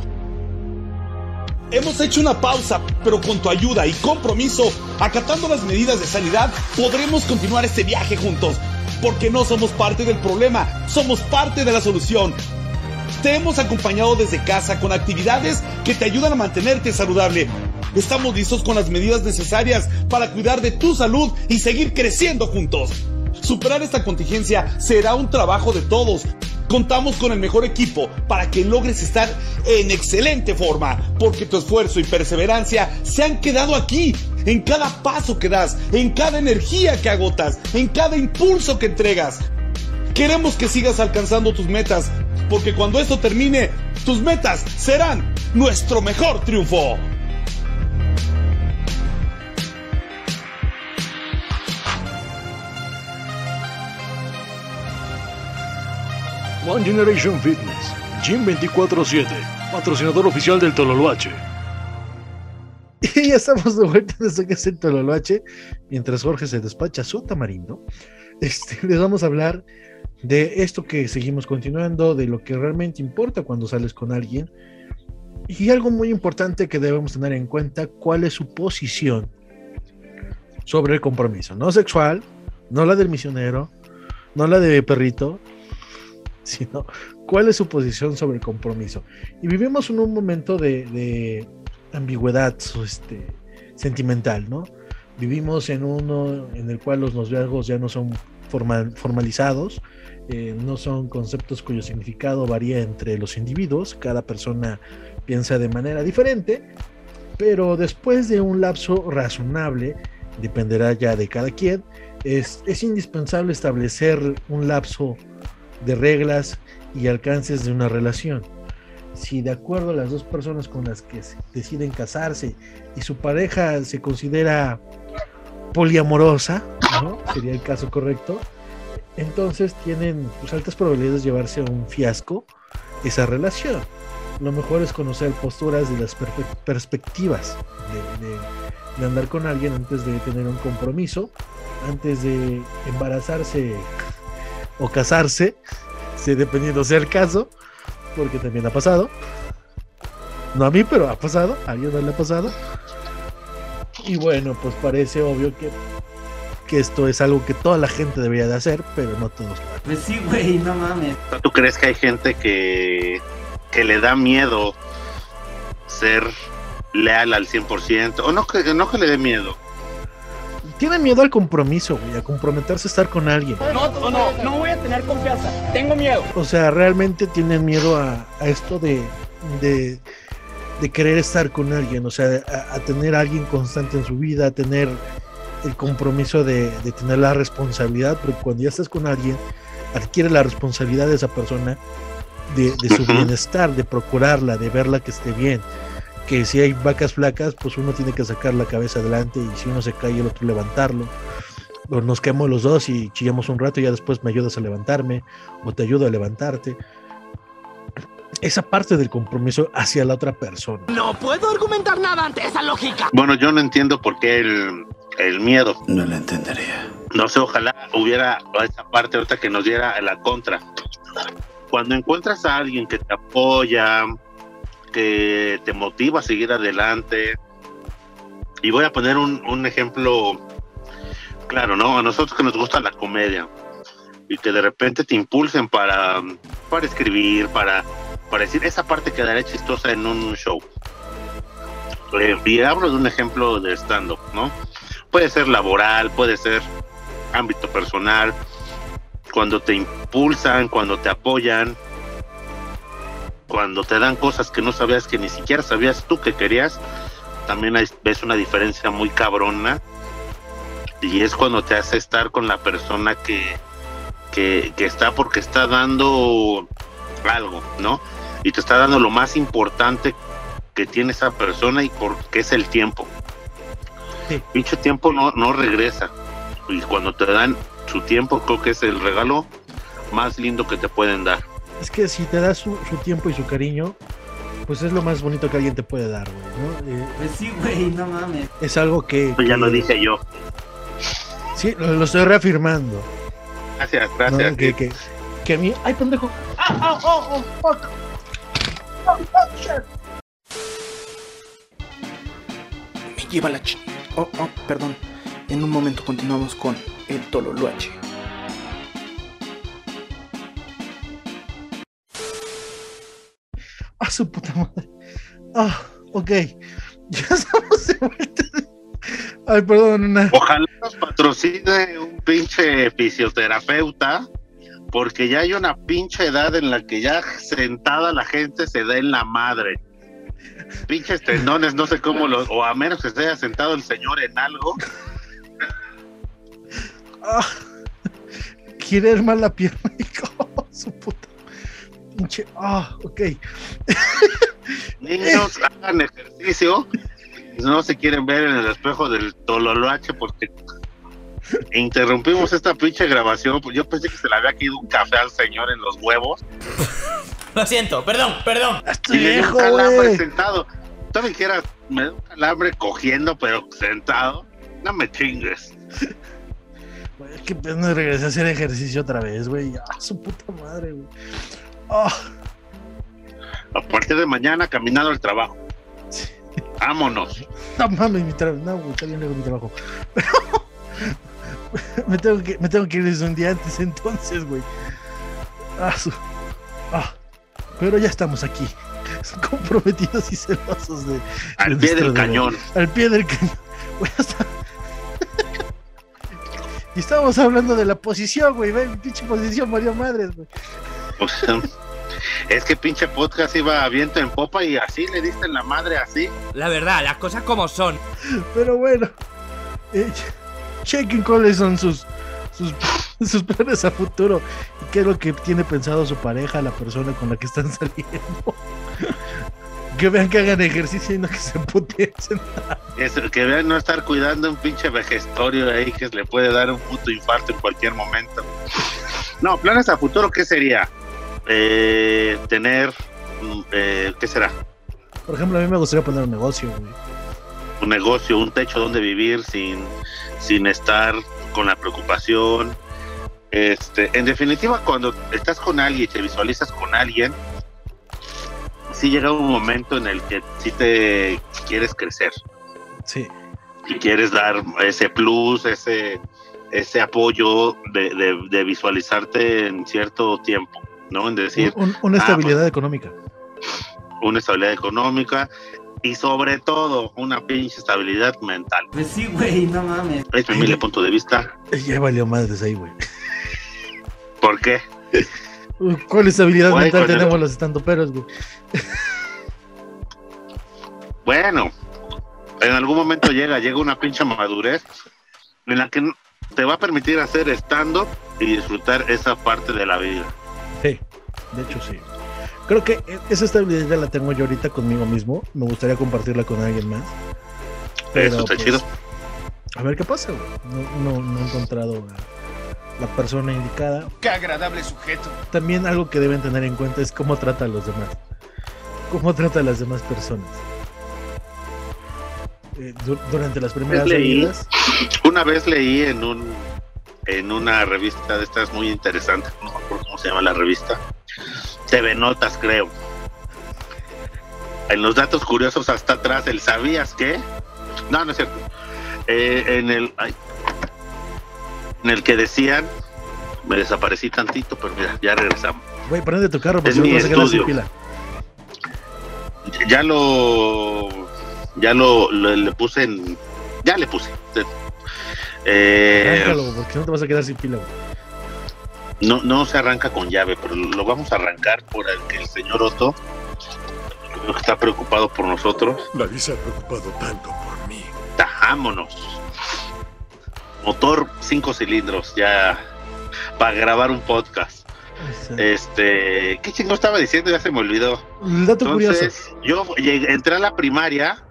Hemos hecho una pausa, pero con tu ayuda y compromiso, acatando las medidas de sanidad, podremos continuar este viaje juntos. Porque no somos parte del problema, somos parte de la solución. Te hemos acompañado desde casa con actividades que te ayudan a mantenerte saludable. Estamos listos con las medidas necesarias para cuidar de tu salud y seguir creciendo juntos. Superar esta contingencia será un trabajo de todos. Contamos con el mejor equipo para que logres estar en excelente forma, porque tu esfuerzo y perseverancia se han quedado aquí, en cada paso que das, en cada energía que agotas, en cada impulso que entregas. Queremos que sigas alcanzando tus metas, porque cuando esto termine, tus metas serán nuestro mejor triunfo.
One Generation Fitness, Gym 24-7, patrocinador oficial del Tololoache.
Y ya estamos de vuelta esto que es el Tololo H. Mientras Jorge se despacha su tamarindo, este, les vamos a hablar de esto que seguimos continuando, de lo que realmente importa cuando sales con alguien. Y algo muy importante que debemos tener en cuenta, cuál es su posición sobre el compromiso. No sexual, no la del misionero, no la de perrito, sino cuál es su posición sobre el compromiso. Y vivimos en un momento de, ambigüedad este, sentimental, ¿no? Vivimos en uno en el cual los noviazgos ya no son formal, formalizados, eh, no son conceptos cuyo significado varía entre los individuos, cada persona piensa de manera diferente, pero después de un lapso razonable, dependerá ya de cada quien, es, es indispensable establecer un lapso de reglas y alcances de una relación. Si de acuerdo a las dos personas con las que deciden casarse y su pareja se considera poliamorosa, ¿no? sería el caso correcto, entonces tienen pues, altas probabilidades de llevarse a un fiasco esa relación. Lo mejor es conocer posturas de las perspectivas de andar con alguien antes de tener un compromiso, antes de embarazarse o casarse, si dependiendo sea el caso, porque también ha pasado. No a mí, pero ha pasado, a alguien no le ha pasado. Y bueno, pues parece obvio que, que esto es algo que toda la gente debería de hacer, pero no todos lo hacen.
Pues sí, güey, no mames.
¿Tú crees que hay gente que, que le da miedo ser leal al 100%? O no que, no que le dé miedo.
Tienen miedo al compromiso, güey, a comprometerse a estar con alguien.
No, no, no, no voy a tener confianza. Tengo miedo.
O sea, realmente tienen miedo a, a esto de, de, de querer estar con alguien, o sea, a, a tener a alguien constante en su vida, a tener el compromiso de, de tener la responsabilidad, porque cuando ya estás con alguien, adquiere la responsabilidad de esa persona de, de su bienestar, de procurarla, de verla que esté bien. Que si hay vacas flacas, pues uno tiene que sacar la cabeza adelante y si uno se cae, el otro levantarlo. O nos quedamos los dos y chillamos un rato y ya después me ayudas a levantarme o te ayudo a levantarte. Esa parte del compromiso hacia la otra persona.
No puedo argumentar nada ante esa lógica.
Bueno, yo no entiendo por qué el, el miedo.
No lo entendería.
No sé, ojalá hubiera esa parte ahorita que nos diera la contra. Cuando encuentras a alguien que te apoya, que te motiva a seguir adelante, y voy a poner un, ejemplo claro, ¿no? A nosotros que nos gusta la comedia y que de repente te impulsen para, para escribir, para, para decir esa parte quedará chistosa en un show. Eh, y hablo de un ejemplo de stand-up, ¿no? Puede ser laboral, puede ser ámbito personal. cuando te impulsan, cuando te apoyan, cuando te dan cosas que no sabías que ni siquiera sabías tú que querías, también hay- ves una diferencia muy cabrona y es cuando te hace estar con la persona que, que, que está porque está dando algo, ¿no? Y te está dando lo más importante que tiene esa persona y porque es el tiempo. Dicho tiempo no, no regresa. Y cuando te dan su tiempo, creo que es el regalo más lindo que te pueden dar.
Es que si te das su, su tiempo y su cariño, pues es lo más bonito que alguien te puede dar, güey, ¿no? Eh,
Pues sí, güey, no mames.
es algo que...
Ya lo dije yo.
Sí, lo, lo estoy reafirmando.
Gracias,
¿no?
gracias.
Que, que, que a mí... ¡Ay, pendejo! ¡Ah, ah, oh, oh, fuck! Oh, oh, shit.
Me lleva la ch... Oh, oh, perdón. En un momento continuamos con el Tololoache.
¡Ah, su puta madre! Ah, ok. Ya estamos de vuelta. Ay, perdón, una...
Ojalá nos patrocine un pinche fisioterapeuta, porque ya hay una pinche edad en la que ya sentada la gente se da en la madre. Pinches tendones, no sé cómo los, o a menos que se haya sentado el señor en algo.
Ah, quiere armar la pierna y oh, su puta. Pinche. Ah, ok.
Niños, hagan ejercicio. No se quieren ver en el espejo del Tololoache porque interrumpimos esta pinche grabación. pues Yo pensé que se le había caído un café al señor en los huevos.
Lo siento, perdón, perdón.
y le dio un calambre sentado. Tú me quieras, me da un calambre cogiendo, pero sentado. No me chingues.
Güey, qué pena regresé a hacer ejercicio otra vez, güey. Ah, su puta madre, güey.
A partir de mañana, caminando al trabajo. Vámonos.
no mames, mi trabajo. No, güey, está bien lejos mi trabajo. Pero me tengo que, me tengo que ir desde un día antes entonces, güey. Ah, su- ah, pero ya estamos aquí. Comprometidos y celosos de.
Al
de
pie del
deber.
cañón.
Al pie del cañón. Güey, hasta- y estábamos hablando de la posición, güey. Ve, pinche posición, Mario Madres, güey.
O sea, es que pinche podcast iba a viento en popa y así le diste en la madre así.
La verdad, las cosas como son.
Pero bueno, eh, chequen cuáles son sus, sus, sus planes a futuro y qué es lo que tiene pensado su pareja, la persona con la que están saliendo. Que vean que hagan ejercicio y no que se puteen.
Es que vean no estar cuidando un pinche vejestorio ahí que le puede dar un puto infarto en cualquier momento. No, planes a futuro, ¿qué sería? Eh, tener, eh, ¿qué será?
Por ejemplo, a mí me gustaría poner un negocio, güey.
Un negocio, un techo donde vivir sin, sin estar con la preocupación. Este, en definitiva, cuando estás con alguien y te visualizas con alguien, sí llega un momento en el que sí te quieres crecer.
Sí.
y quieres dar ese plus, ese, ese apoyo de, de- de visualizarte en cierto tiempo, ¿no? En decir,
Un- una
ah,
estabilidad económica.
pues, una estabilidad económica y sobre todo una pinche estabilidad mental.
Pues sí, güey, no mames.
Es mi humilde punto de vista.
Ya valió madres ahí, güey.
¿Por qué?
¿Cuál estabilidad
Güey,
mental
el-
tenemos los estandoperos, güey?
Bueno, en algún momento llega, llega una pinche madurez en la que te va a permitir hacer stand-up y disfrutar esa parte de la vida.
Sí, de hecho sí. Creo que esa estabilidad ya la tengo yo ahorita conmigo mismo. Me gustaría compartirla con alguien más.
Eso está
pues,
chido.
A ver qué pasa, güey. No, no, no he encontrado a la persona indicada.
Qué agradable sujeto.
También algo que deben tener en cuenta es cómo trata a los demás. Cómo trata a las demás personas. Eh, du- durante las primeras
leí,
salidas.
una vez leí en un en una revista de estas muy interesante, no se llama la revista, TV Notas creo. En los datos curiosos hasta atrás, el ¿sabías qué? No, no es cierto. Eh, en el ay, en el que decían, me desaparecí tantito, pero mira, ya regresamos.
Güey, prende tu carro porque
Es mi estudio.
pila.
Ya lo ya lo, lo- le puse en ya le puse. Eh,
porque no te vas a quedar sin pila, güey.
No, no se arranca con llave, pero lo vamos a arrancar por el que el señor Otto creo que está preocupado por nosotros.
Nadie se ha preocupado tanto por mí.
Tajámonos. Motor cinco cilindros, ya para grabar un podcast. Este, ¿qué chingo estaba diciendo? Ya se me olvidó.
El dato
Entonces, yo llegué- entré a la primaria.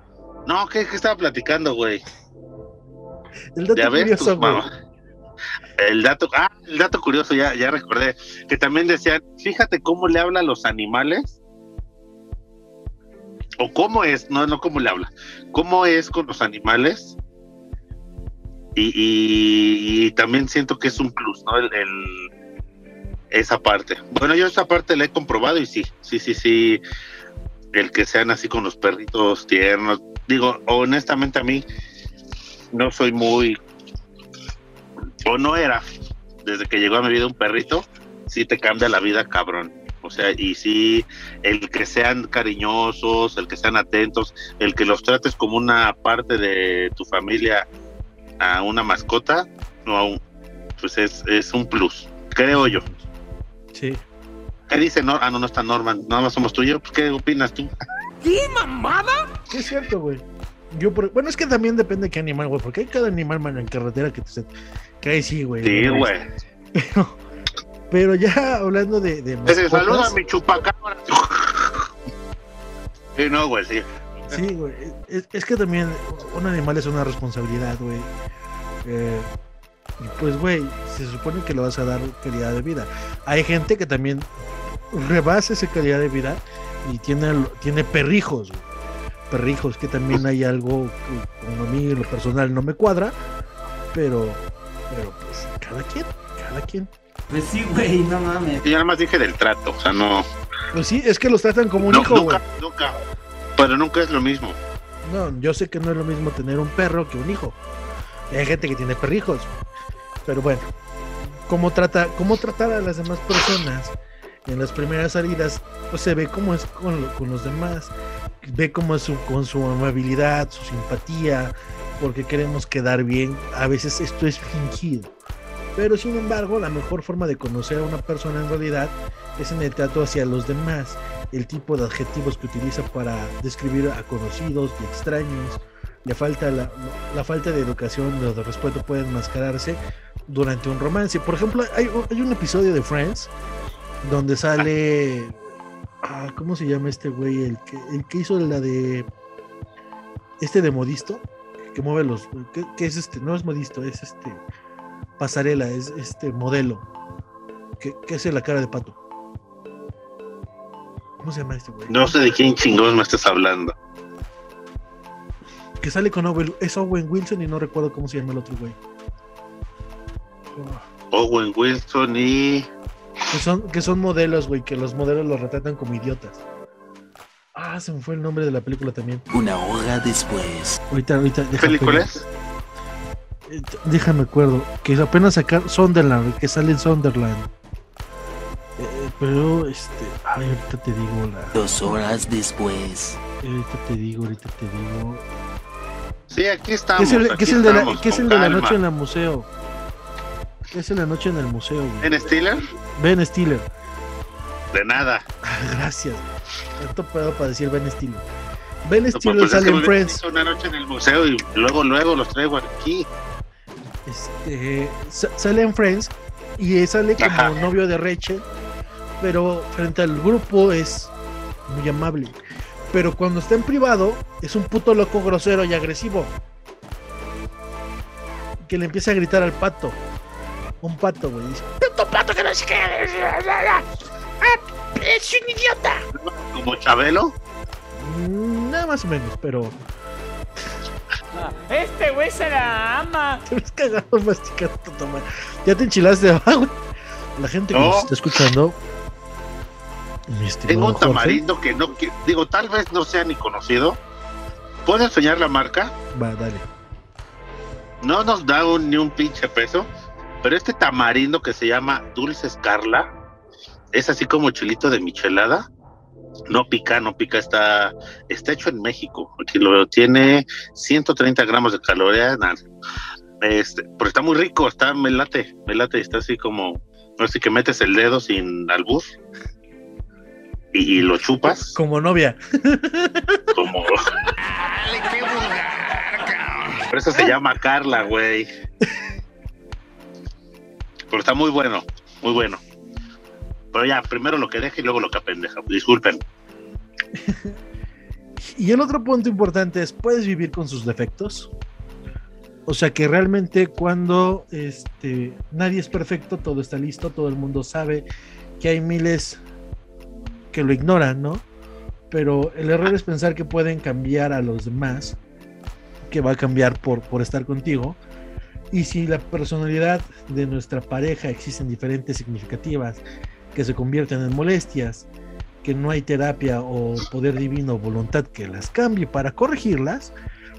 No, ¿qué, qué estaba platicando, güey?
El dato
Ya ves,
curioso,
tus
güey.
El dato, ah, el dato curioso, ya, ya recordé, que también decían, fíjate cómo le habla a los animales, o cómo es, no, no cómo le habla, cómo es con los animales, y, y- y también siento que es un plus, ¿no? El, el- esa parte. Bueno, yo esa parte la he comprobado y sí, sí, sí, sí, el que sean así con los perritos tiernos, digo, honestamente a mí no soy muy o no era, desde que llegó a mi vida un perrito, sí te cambia la vida, cabrón. O sea, y sí, el que sean cariñosos, el que sean atentos, el que los trates como una parte de tu familia a una mascota, no a un- pues es, es un plus, creo yo.
Sí.
¿Qué dice Norman? Ah, no, no está Norman, nada más somos tuyos. Pues, ¿Qué opinas tú?
¿Qué mamada? Es cierto, güey. Yo, por- bueno, es que también depende de qué animal, güey, porque hay cada animal, man, en carretera que te que ahí sí, güey.
Sí, güey.
Pero ya hablando de, de
Ese saluda a
mascotas,
mi chupacabra. Sí, no, güey, sí.
Sí, güey. Es, es que también un animal es una responsabilidad, güey. Eh, y pues, güey, se supone que le vas a dar calidad de vida. Hay gente que también rebasa esa calidad de vida y tiene, tiene perrijos, güey. Perrijos, que también hay algo que como a mí en lo personal no me cuadra, pero, pero pues cada quien, cada quien.
Pues sí, güey, no mames.
Yo nada más dije del trato, o sea, no.
Pues sí, es que los tratan como un
No,
hijo, güey.
nunca, nunca. Pero nunca es lo mismo.
No, yo sé que no es lo mismo tener un perro que un hijo. Hay gente que tiene perrijos. Pero bueno, cómo trata, cómo tratar a las demás personas en las primeras salidas, pues se ve cómo es con, lo- con los demás, ve cómo es con su amabilidad, su simpatía, porque queremos quedar bien. A veces esto es fingido. Pero sin embargo, la mejor forma de conocer a una persona en realidad es en el trato hacia los demás, el tipo de adjetivos que utiliza para describir a conocidos y extraños. La falta, la, falta de educación o de respeto puede enmascararse durante un romance. Por ejemplo, hay un episodio de Friends donde sale. Ah, ¿Cómo se llama este güey? El que, el que hizo la de. Este de modisto, que mueve los. ¿Qué, es este? No es modisto, es este. Pasarela, es este modelo. Que, que hace la cara de pato. ¿Cómo se llama este güey?
No sé de quién chingón me estás hablando.
Que sale con Owen, es Owen Wilson y no recuerdo cómo se llama el otro güey.
Owen Wilson y.
Que son, que son modelos, güey, que los modelos los retratan como idiotas. Ah, se me fue el nombre de la película también.
Una hora después.
Ahorita, ahorita,
¿Qué película es?
Eh, Déjame acuerdo. Que apenas sacar Sunderland, que sale en Sunderland. Eh, pero, este. Ay, ahorita te digo la.
Dos horas después.
Ahorita te digo, ahorita te digo.
Sí, aquí
¿Qué
estamos.
es el,
aquí
qué es el de la, qué es el de la noche en el museo? ¿Qué es en la noche en el museo, güey?
¿En Stiller?
Ben Stiller.
De nada.
Gracias. Tanto pedo para decir Ben Stiller. Ben
No,
Stiller
pues es
sale
que
en Friends.
una noche en el museo y luego, luego los traigo aquí.
Este, sa- sale en Friends y sale como
Ajá.
novio de Rachel, pero frente al grupo es muy amable. Pero cuando está en privado es un puto loco grosero y agresivo. Que le empieza a gritar al pato. Un pato, güey. Dice,
¡Puto pato que no sé qué! ¡Ah! ¡Es un idiota!
Como Chabelo.
"Mm, nada más o menos, pero
Este güey se la ama.
te ves cagado masticando tu tomate. Ya te enchilaste, ¿va, güey? La gente que
No.
nos está escuchando.
Tengo un
Jorge,
tamarindo que no. que- digo, tal vez no sea ni conocido. ¿Puedes enseñar la marca?
Va, dale.
No nos da un- ni un pinche peso. Pero este tamarindo que se llama Dulce Escarla es así como chilito de michelada. No pica, no pica, está, está hecho en México. Aquí lo tiene 130 gramos de calorías. Este, pero está muy rico, está, me late, me late, está así como Así que metes el dedo sin albur y, y lo chupas.
Como novia.
Como. Por eso se llama Carla, güey. Pero está muy bueno, muy bueno. Pero ya, primero lo que deja y luego lo que apendeja. Disculpen.
Y el otro punto importante es, ¿puedes vivir con sus defectos? O sea que realmente cuando este, nadie es perfecto, todo está listo, todo el mundo sabe que hay miles que lo ignoran, ¿no? Pero el error es pensar que pueden cambiar a los demás, que va a cambiar por, por estar contigo. Y si la personalidad de nuestra pareja existen diferentes significativas que se convierten en molestias, que no hay terapia o poder divino o voluntad que las cambie para corregirlas,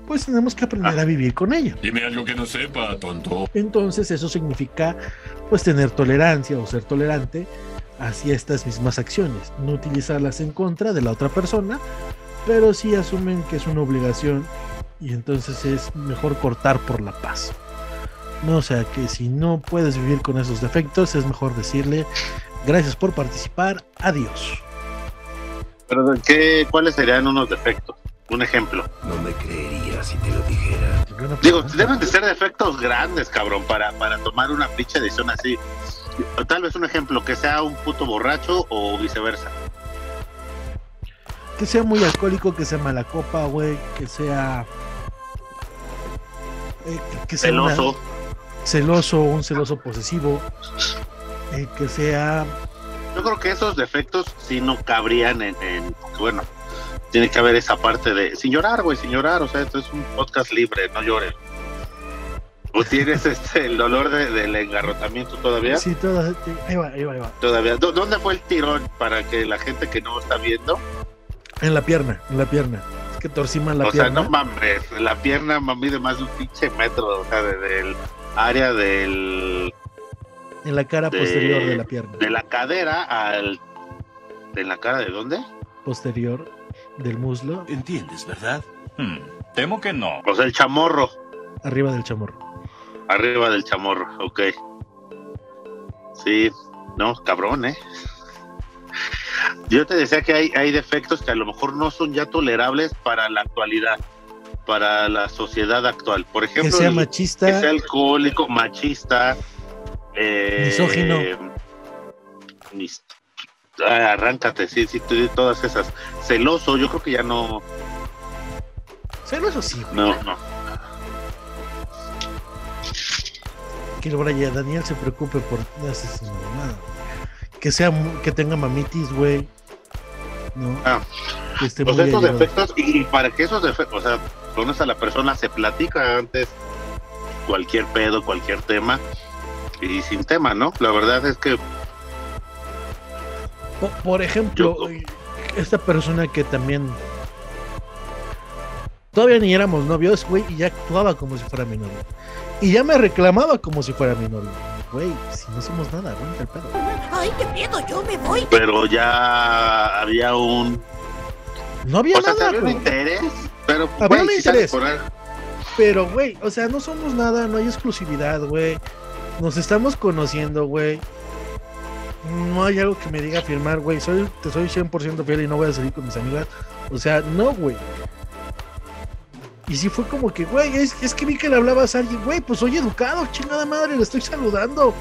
pues tenemos que aprender a vivir con ella.
Dime algo que no sepa, tonto.
Entonces eso significa pues tener tolerancia o ser tolerante hacia estas mismas acciones, no utilizarlas en contra de la otra persona, pero sí asumen que es una obligación y entonces es mejor cortar por la paz. No, o sea que si no puedes vivir con esos defectos, es mejor decirle gracias por participar, adiós.
Pero ¿qué, ¿cuáles serían unos defectos? Un ejemplo.
No me creería si te lo dijera.
Digo, deben de ser defectos grandes, cabrón, para, para tomar una pinche decisión así. Tal vez un ejemplo, que sea un puto borracho o viceversa.
Que sea muy alcohólico, que sea mala copa, güey, que sea... eh, que- que sea una-
Celoso.
un celoso posesivo, eh, que sea...
Yo creo que esos defectos sí no cabrían en, en- bueno, tiene que haber esa parte de sin llorar, güey, sin llorar, o sea, esto es un podcast libre, no llores. ¿O tienes este el dolor de- del engarrotamiento todavía?
Sí, todas, ahí va, ahí va, ahí va.
Todavía. ¿Dó- ¿Dónde fue el tirón para que la gente que no está viendo?
En la pierna, en la pierna. Es que torcí mal la
o sea,
pierna.
no mames, la pierna mami de más de un pinche metro, o sea, de- del área del
en la cara
de-
posterior de la pierna.
de la cadera al de la cara de dónde?
Posterior del muslo,
¿Entiendes, verdad?
Hmm, temo que no.
O sea, el chamorro,
arriba del chamorro.
arriba del chamorro, ok. Sí, no, cabrón, ¿eh? Yo te decía que hay, hay defectos que a lo mejor no son ya tolerables para la actualidad, para la sociedad actual. Por ejemplo,
Que sea machista.
que sea alcohólico, machista, eh,
Misógino.
mis- arráncate, sí, sí, todas esas. Celoso, yo creo que ya no,
Celoso sí, güey.
no, no.
Que Brian Daniel se preocupe por esas mamadas. Que sea que tenga mamitis, güey. No.
Ah, Pues
alleado.
defectos, y, y para que esos defectos, o sea, conoces a la persona, se platica antes cualquier pedo, cualquier tema, y sin tema, ¿no? La verdad es que
Po- Por ejemplo, esta persona que también todavía ni éramos novios, güey, y ya actuaba como si fuera mi novio. Y ya me reclamaba como si fuera mi novio. Güey, si no somos nada, aguanta el pedo.
Ay, qué miedo, yo me voy.
pero ya había un
No había
o sea,
nada,
había un interés, pero güey,
un
si
interés.
por ahí-
Pero, güey, o sea, no somos nada, no hay exclusividad, güey. Nos estamos conociendo, güey. No hay algo que me diga firmar, güey. Soy, te soy 100% fiel y no voy a salir con mis amigas. O sea, no, güey. Y sí fue como que, güey, es, es que vi que le hablabas a alguien, güey, pues soy educado, chingada madre, le estoy saludando.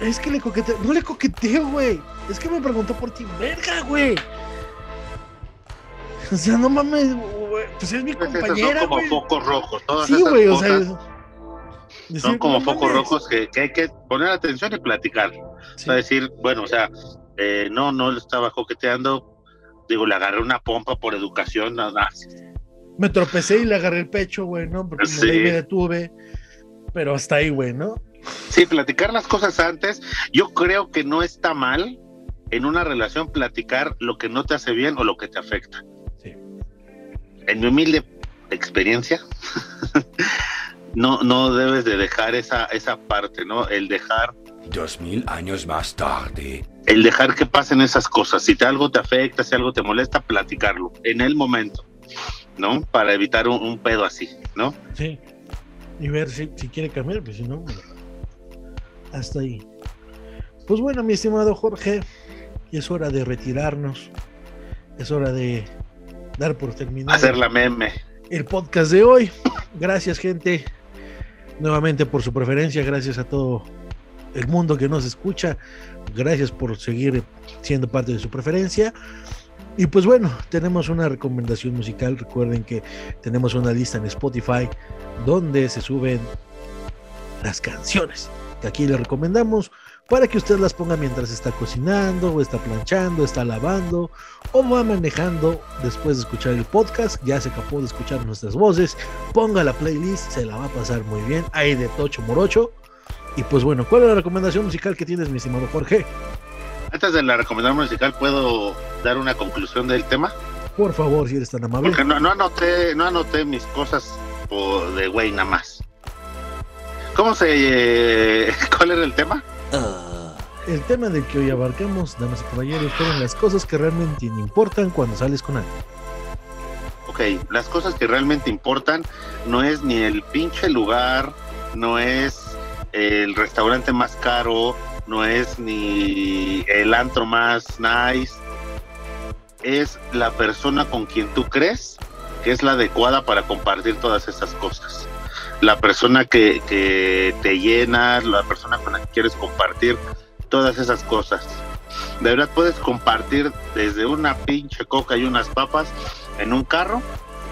Es que le coqueteo, no le coqueteo, güey. Es que me preguntó por ti, verga, güey. O sea, no mames, güey. Pues es mi
pues
compañera,
son como focos rojos, todas
Sí,
esas
güey, o sea, decir,
son como
no
focos rojos que, que hay que poner atención y platicar. O sea, decir, bueno, o sea, eh, no, no le estaba coqueteando, digo, le agarré una pompa por educación, nada,
Me tropecé y le agarré el pecho, güey, ¿no? Porque
Sí.
me, me detuve. Pero hasta ahí, güey, ¿no?
Sí, platicar las cosas antes. Yo creo que no está mal en una relación platicar lo que no te hace bien o lo que te afecta. En mi humilde experiencia, no, no debes de dejar esa, esa parte, ¿no? El dejar,
Dos mil años más tarde.
el dejar que pasen esas cosas. Si te, algo te afecta, si algo te molesta, platicarlo en el momento, ¿no? Para evitar un, un pedo así, ¿no?
Sí. Y ver si, si quiere cambiar, pues si no. güey. hasta ahí. Pues bueno, mi estimado Jorge, es hora de retirarnos. Es hora de dar por terminado.
Hacer la meme.
El podcast de hoy. Gracias, gente. Nuevamente por su preferencia. Gracias a todo el mundo que nos escucha. Gracias por seguir siendo parte de su preferencia. Y pues bueno, tenemos una recomendación musical. Recuerden que tenemos una lista en Spotify donde se suben las canciones que aquí le recomendamos para que usted las ponga mientras está cocinando o está planchando, está lavando o va manejando después de escuchar el podcast. Ya se acabó de escuchar nuestras voces. Ponga la playlist, se la va a pasar muy bien. Ahí de Tocho Morocho. Y pues bueno, ¿cuál es la recomendación musical que tienes, mi estimado Jorge?
Antes de la recomendación musical, ¿puedo dar una conclusión del tema?
Por favor, si eres tan amable.
Porque no, no anoté, no anoté mis cosas por, de güey nada más. ¿Cómo se... Eh, ¿Cuál era el tema?
El tema del que hoy abarcamos, damas y caballeros, fueron las cosas que realmente importan cuando sales con alguien.
Ok, las cosas que realmente importan no es ni el pinche lugar, no es el restaurante más caro, no es ni el antro más nice, es la persona con quien tú crees que es la adecuada para compartir todas esas cosas. La persona que, te llena, la persona con la que quieres compartir todas esas cosas. De verdad puedes compartir desde una pinche coca y unas papas en un carro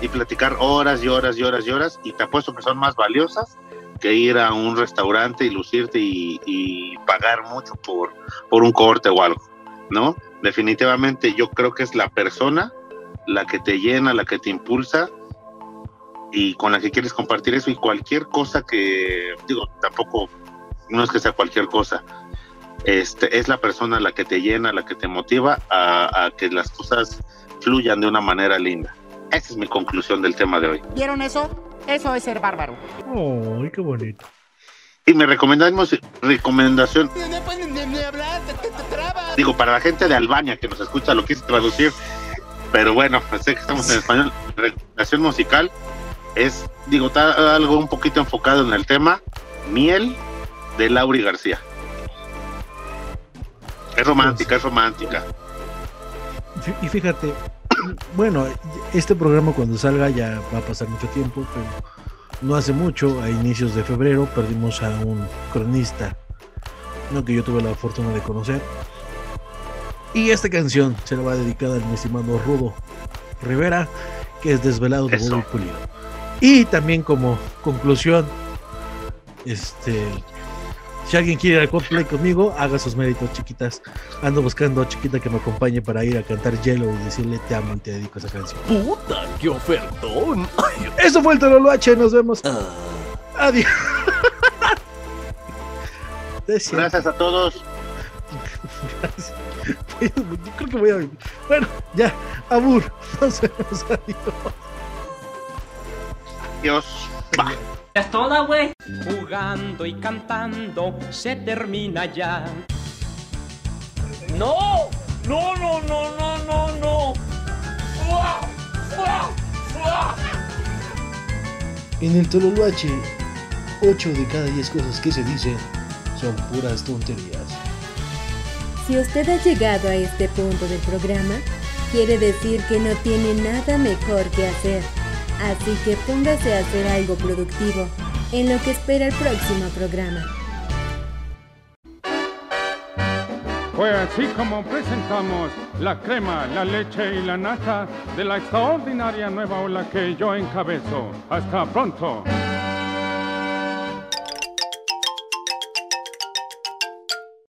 y platicar horas y horas y horas y horas y te apuesto que son más valiosas que ir a un restaurante y lucirte y, y pagar mucho por, por un corte o algo, ¿no? Definitivamente yo creo que es la persona la que te llena, la que te impulsa y con la que quieres compartir eso y cualquier cosa que, digo, tampoco, no es que sea cualquier cosa, este, es la persona la que te llena, la que te motiva a, a que las cosas fluyan de una manera linda. Esa es mi conclusión del tema de hoy.
¿Vieron eso? Eso es ser bárbaro.
¡Ay, qué bonito!
Y mi recomendamos, recomendación,
No pueden ni, ni hablar, te, te, te trabas.
digo, para la gente de Albania que nos escucha, lo quise traducir, pero bueno, sé que estamos en español. Recomendación musical es, digo, está algo un poquito enfocado en el tema, Miel de Lauri García. Es romántica, es romántica.
Y fíjate, bueno, este programa cuando salga ya va a pasar mucho tiempo, pero no hace mucho, a inicios de febrero, perdimos a un cronista, no que yo tuve la fortuna de conocer. Y esta canción se la va dedicada al mi estimado Rudo Rivera, que es desvelado de Bobby Pulido. Y también como conclusión, este, si alguien quiere ir al cosplay conmigo, haga sus méritos, chiquitas. Ando buscando a chiquita que me acompañe para ir a cantar Yellow y decirle te amo y te dedico esa canción.
¡Puta, qué ofertón!
Eso fue el Tololoache, nos vemos. Adiós.
Gracias a todos.
Gracias. A- Yo creo que voy a. Bueno, ya, Abur. Nos vemos. Adiós.
Dios.
Es toda, güey. Jugando y cantando se termina ya. ¡No! ¡No, no, no, no, no, no! ¡Fua! ¡Fua! ¡Fua!
En el Tololoache, 8 de cada 10 cosas que se dicen son puras tonterías.
Si usted ha llegado a este punto del programa, quiere decir que no tiene nada mejor que hacer. Así que póngase a hacer algo productivo en lo que espera el próximo programa.
Fue así como presentamos la crema, la leche y la nata de la extraordinaria nueva ola que yo encabezo. Hasta pronto.